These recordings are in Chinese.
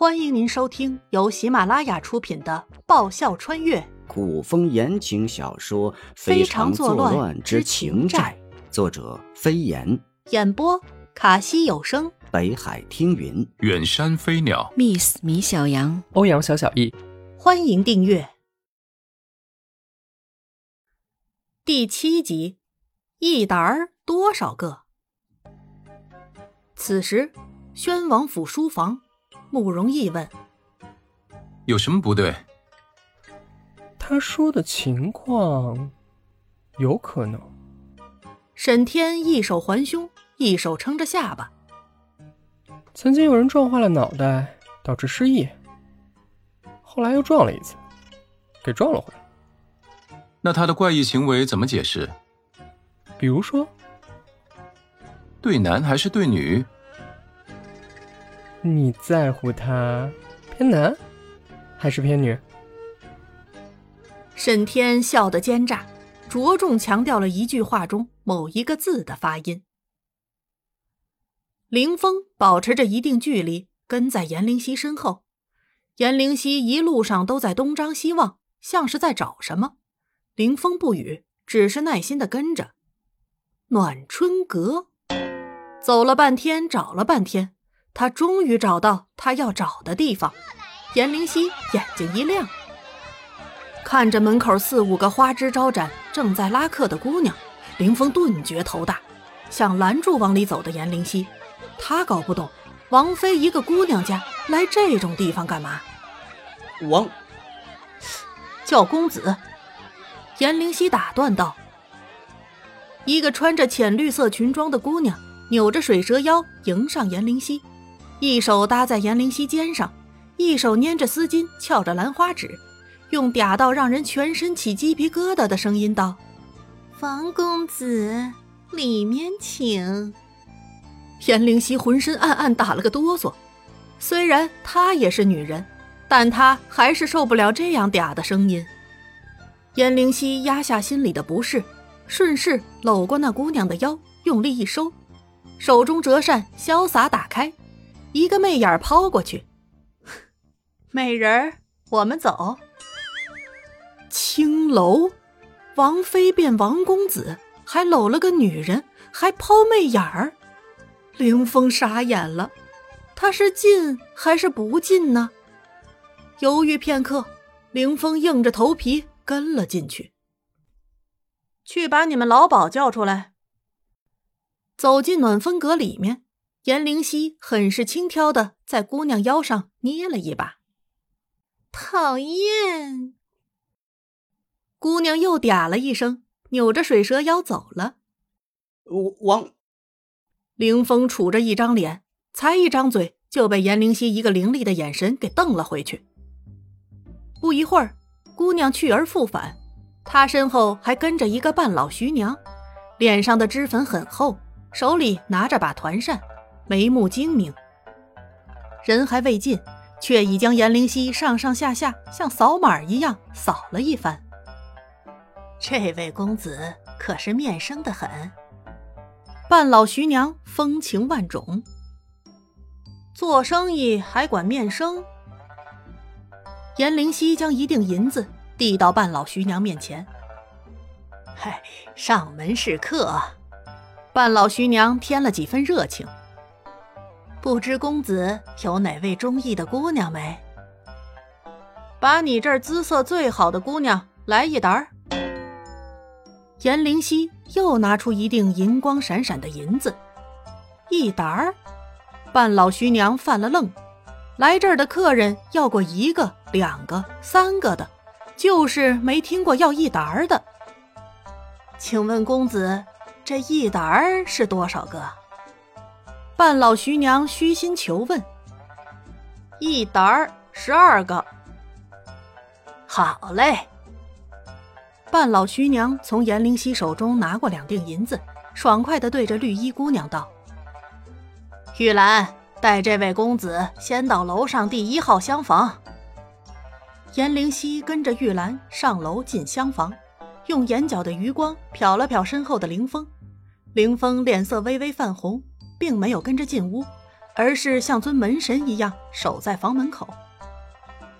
欢迎您收听由喜马拉雅出品的《爆笑穿越。古风言情小说《非常作乱之情债》，作者飞檐，演播卡西有声，北海听云，远山飞鸟，Miss 米小羊，欧阳小小易，欢迎订阅。第七集。一沓儿多少个？此时，宣王府书房。慕容逸问：“有什么不对？”他说的情况有可能。沈天一手环胸，一手撑着下巴。曾经有人撞坏了脑袋，导致失忆，后来又撞了一次，给撞了回来。那他的怪异行为怎么解释？比如说，对男还是对女？你在乎他偏男还是偏女？沈天笑得奸诈，着重强调了一句话中某一个字的发音。凌风保持着一定距离，跟在严灵溪身后。严灵溪一路上都在东张西望，像是在找什么。凌风不语，只是耐心的跟着。暖春阁，走了半天，找了半天。他终于找到他要找的地方，严灵溪眼睛一亮，看着门口四五个花枝招展、正在拉客的姑娘，林峰顿觉头大，想拦住往里走的严灵溪。他搞不懂，王妃一个姑娘家来这种地方干嘛？王 叫公子。严灵溪打断道：“一个穿着浅绿色裙装的姑娘，扭着水蛇腰迎上严灵溪。”一手搭在严灵溪肩上，一手捏着丝巾，翘着兰花指，用嗲到让人全身起鸡皮疙瘩的声音道：“王公子，里面请。”严灵溪浑身暗暗打了个哆嗦，虽然她也是女人，但她还是受不了这样嗲的声音。严灵溪压下心里的不适，顺势搂过那姑娘的腰，用力一收，手中折扇潇洒打开。一个媚眼抛过去，美人儿，我们走。青楼，王妃变王公子，还搂了个女人，还抛媚眼儿。凌风傻眼了，他是进还是不进呢？犹豫片刻，凌风硬着头皮跟了进去。去把你们老鸨叫出来。走进暖风阁里面。严灵溪很是轻佻的在姑娘腰上捏了一把，讨厌。姑娘又嗲了一声，扭着水蛇腰走了。王凌风杵着一张脸，才一张嘴就被严灵溪一个凌厉的眼神给瞪了回去。不一会儿，姑娘去而复返，她身后还跟着一个半老徐娘，脸上的脂粉很厚，手里拿着把团扇。眉目精明，人还未尽，却已将严灵溪上上下下像扫码一样扫了一番。这位公子可是面生的很。半老徐娘风情万种，做生意还管面生？严灵溪将一锭银子递到半老徐娘面前。嗨，上门是客。半老徐娘添了几分热情。不知公子有哪位中意的姑娘没？把你这儿姿色最好的姑娘来一沓儿。严灵溪又拿出一锭银光闪闪的银子，一沓儿。半老徐娘犯了愣，来这儿的客人要过一个、两个、三个的，就是没听过要一沓儿的。请问公子，这一沓儿是多少个？半老徐娘虚心求问：“一沓儿十二个。”好嘞。半老徐娘从严灵溪手中拿过两锭银子，爽快地对着绿衣姑娘道：“玉兰，带这位公子先到楼上第一号厢房。”严灵溪跟着玉兰上楼进厢房，用眼角的余光瞟了瞟身后的凌风，凌风脸色微微泛红。并没有跟着进屋，而是像尊门神一样守在房门口。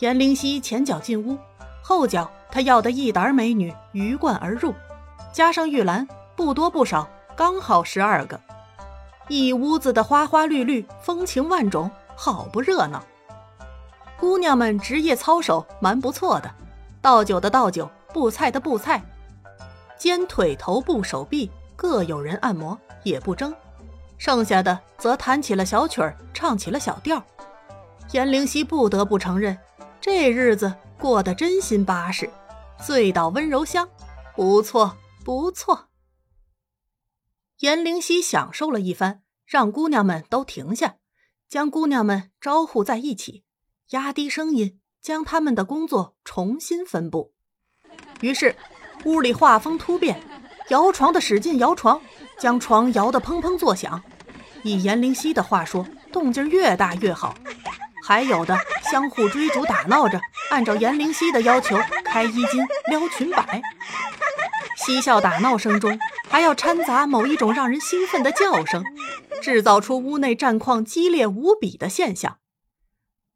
颜灵犀前脚进屋，后脚他要的一沓美女鱼贯而入，加上玉兰，不多不少，刚好十二个。一屋子的花花绿绿，风情万种，好不热闹。姑娘们职业操守蛮不错的，倒酒的倒酒，布菜的布菜，肩腿头部手臂各有人按摩，也不争。剩下的则弹起了小曲儿，唱起了小调。颜灵犀不得不承认，这日子过得真心巴适，醉倒温柔乡，不错不错。颜灵犀享受了一番，让姑娘们都停下，将姑娘们招呼在一起，压低声音，将他们的工作重新分布。于是，屋里画风突变，摇床的使劲摇床，将床摇得砰砰作响。以颜灵犀的话说，动静越大越好。还有的相互追逐打闹着，按照颜灵犀的要求开衣襟、撩裙摆。嬉笑打闹声中，还要掺杂某一种让人兴奋的叫声，制造出屋内战况激烈无比的现象。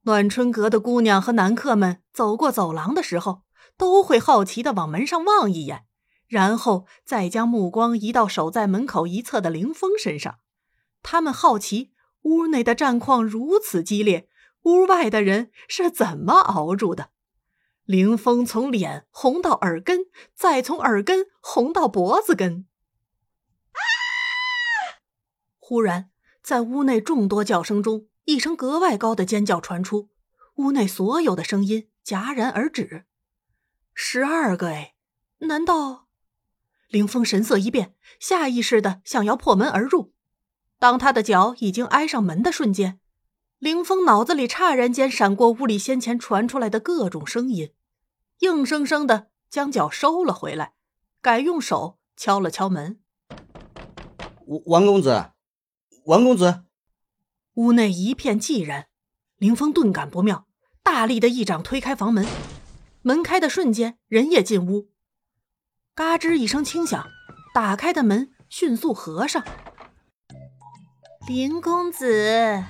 暖春阁的姑娘和男客们走过走廊的时候，都会好奇地往门上望一眼，然后再将目光移到守在门口一侧的凌峰身上。他们好奇屋内的战况如此激烈，屋外的人是怎么熬住的。凌峰从脸红到耳根，再从耳根红到脖子根。忽然，在屋内众多叫声中，一声格外高的尖叫传出，屋内所有的声音戛然而止。十二个哎，难道？凌峰神色一变，下意识的想要破门而入。当他的脚已经挨上门的瞬间。凌峰脑子里刹然间闪过屋里先前传出来的各种声音，硬生生的将脚收了回来，改用手敲了敲门。王公子，王公子。屋内一片寂然，凌峰顿感不妙，大力的一掌推开房门。门开的瞬间，人也进屋。嘎吱一声轻响，打开的门迅速合上。林公子。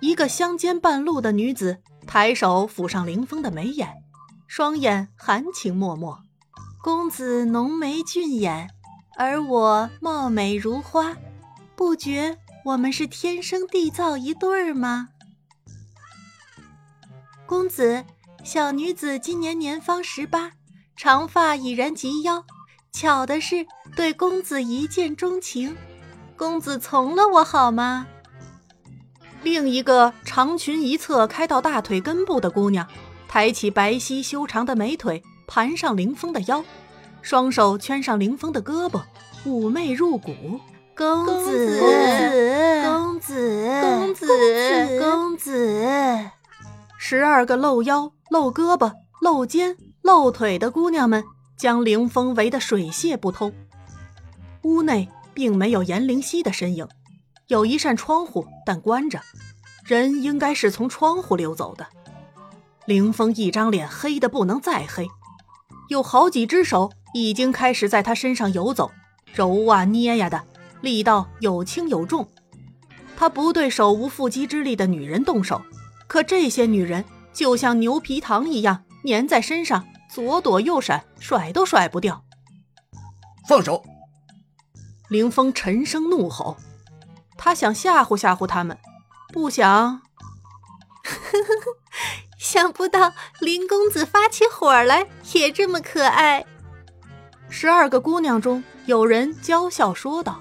一个乡间半路的女子抬手抚上林峰的眉眼，双眼含情脉脉。公子浓眉俊眼，而我貌美如花，不觉我们是天生地造一对儿吗？公子，小女子今年年方十八，长发已然及腰，巧的是对公子一见钟情，公子从了我好吗？另一个长裙一侧开到大腿根部的姑娘，抬起白皙修长的美腿，盘上凌风的腰，双手圈上凌风的胳膊，妩媚入骨。公子，公子，公子，公子，十二个露腰、露胳膊、露肩、露腿的姑娘们将凌风围得水泄不通。屋内并没有颜灵犀的身影。有一扇窗户，但关着，人应该是从窗户溜走的。凌风一张脸黑的不能再黑，有好几只手已经开始在他身上游走，揉啊捏呀的，力道有轻有重。他不对手无缚鸡之力的女人动手，可这些女人就像牛皮糖一样粘在身上，左躲右闪，甩都甩不掉。放手！凌风沉声怒吼。他想吓唬吓唬他们，不想。想不到林公子发起火来也这么可爱。十二个姑娘中有人娇笑说道：“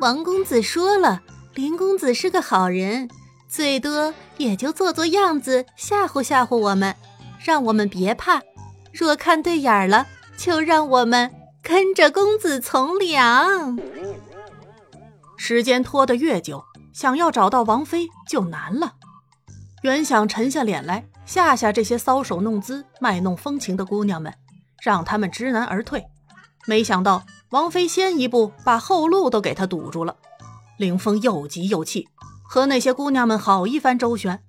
王公子说了，林公子是个好人，最多也就做做样子吓唬吓唬我们，让我们别怕。若看对眼儿了，就让我们跟着公子从良。”时间拖得越久，想要找到王妃就难了。原想沉下脸来吓吓这些搔首弄姿、卖弄风情的姑娘们，让他们知难而退，没想到王妃先一步把后路都给他堵住了。凌风又急又气，和那些姑娘们好一番周旋，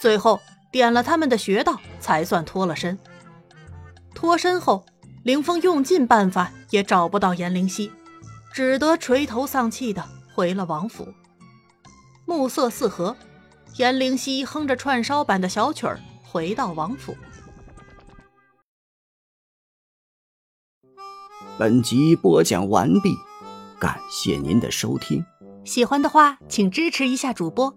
最后点了他们的穴道，才算脱了身。脱身后，凌风用尽办法也找不到颜灵犀，只得垂头丧气的。回了王府，暮色四合，颜灵犀哼着串烧版的小曲儿回到王府。本集播讲完毕，感谢您的收听。喜欢的话，请支持一下主播，